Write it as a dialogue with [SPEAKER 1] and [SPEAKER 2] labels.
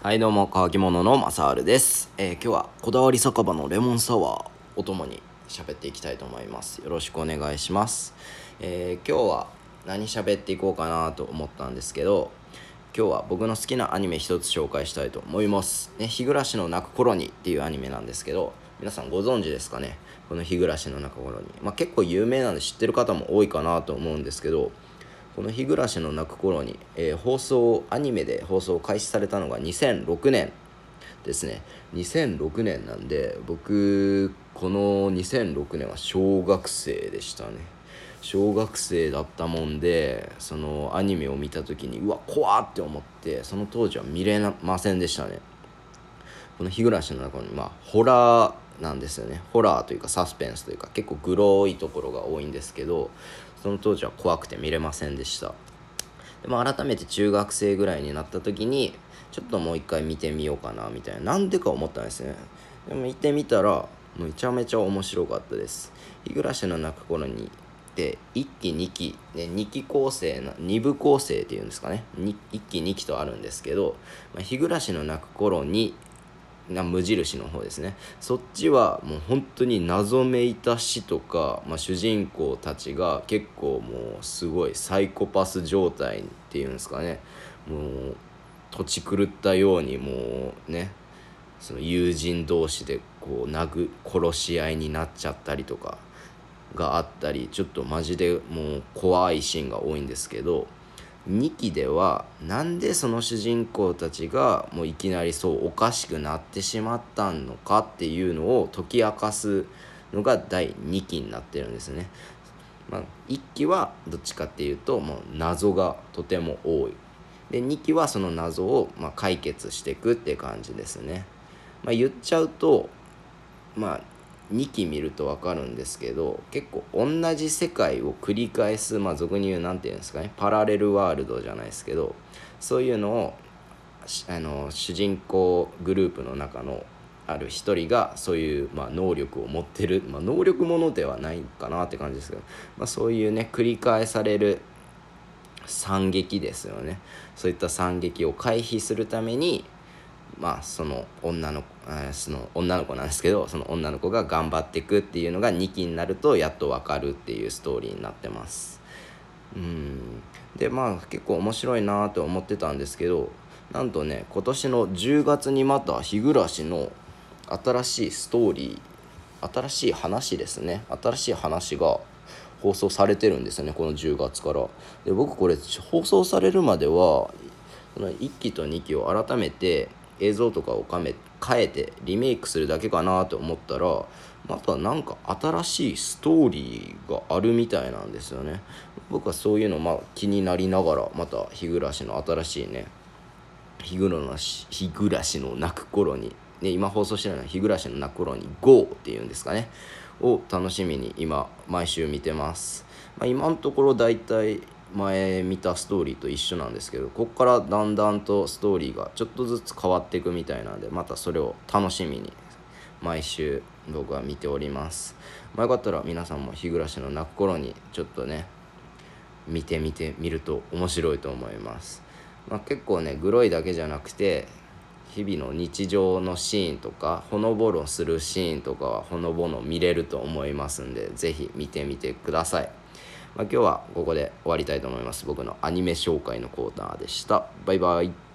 [SPEAKER 1] はいどうも乾き物のマサールです、えー今日はこだわり酒場のレモンサワーをともに喋っていきたいと思います。よろしくお願いします、えー今日は何喋っていこうかなと思ったんですけど今日は僕の好きなアニメ一つ紹介したいと思います。ね日暮らしの泣く頃にっていうアニメなんですけど皆さんご存知ですかね？この日暮らしの泣く頃に。まあ結構有名なんで知ってる方も多いかなと思うんですけどこの「日暮らしの泣く頃に」えー放送アニメで放送開始されたのが2006年ですね。2006年なんで僕この2006年は小学生でしたね。小学生だったもんでそのアニメを見た時にうわ怖って思ってその当時は見れませんでしたね。この日暮らしの中にまあホラーなんですよね。ホラーというかサスペンスというか結構グロいところが多いんですけどその当時は怖くて見れませんでした。でも改めて中学生ぐらいになった時にちょっともう一回見てみようかなみたいな。なんでか思ったんですね。でも見てみたらめちゃめちゃ面白かったです。日暮らしの泣く頃にで1期2期で2期構成な2部構成っていうんですかね。1期2期とあるんですけど「まあ、日暮らしの泣く頃に」が無印の方ですね。そっちはもう本当に謎めいた死とか、まあ、主人公たちが結構もうすごいサイコパス状態っていうんですかね。もう土地狂ったようにもうねその友人同士でこう殴殺し合いになっちゃったりとかがあったりちょっとマジでもう怖いシーンが多いんですけど2期ではなんでその主人公たちがもういきなりそうおかしくなってしまったのかっていうのを解き明かすのが第2期になってるんですね。まあ、1期はどっちかっていうともう謎がとても多い。で2期はその謎をま解決していくって感じですね。まあ、言っちゃうとまあ2期見ると分かるんですけど結構同じ世界を繰り返すまあ俗に言う何て言うんですかねパラレルワールドじゃないですけどそういうのをあの主人公グループの中のある一人がそういう、まあ、能力を持ってる、まあ、能力ものではないかなって感じですけど、まあ、そういうね繰り返される惨劇ですよね。そういった惨劇を回避するためにまあその女の子その女の子なんですけどその女の子が頑張っていくっていうのが2期になるとやっと分かるっていうストーリーになってます。うん。でまあ結構面白いなと思ってたんですけどなんとね今年の10月にまた日暮らしの新しいストーリー新しい話ですね。新しい話が放送されてるんですよねこの10月から。で僕これ放送されるまではその1期と2期を改めて映像とかをかめ変えてリメイクするだけかなと思ったらまたなんか新しいストーリーがあるみたいなんですよね。僕はそういうのまあ気になりながらまた日暮らしの新しいね日暮らし日暮らしの泣く頃に、ね、今放送してるのは日暮らしの泣く頃に GO っていうんですかねを楽しみに今毎週見てます、まあ、今のところ大体前見たストーリーと一緒なんですけどここからだんだんとストーリーがちょっとずつ変わっていくみたいなんでまたそれを楽しみに毎週僕は見ております、まあ、よかったら皆さんも日暮らしの泣く頃にちょっとね見てみてみると面白いと思います、まあ、結構ねグロいだけじゃなくて日々の日常のシーンとかほのぼのするシーンとかはほのぼの見れると思いますんで是非見てみてください、まあ、今日はここで終わりたいと思います。僕のアニメ紹介のコーナーでした。バイバイ。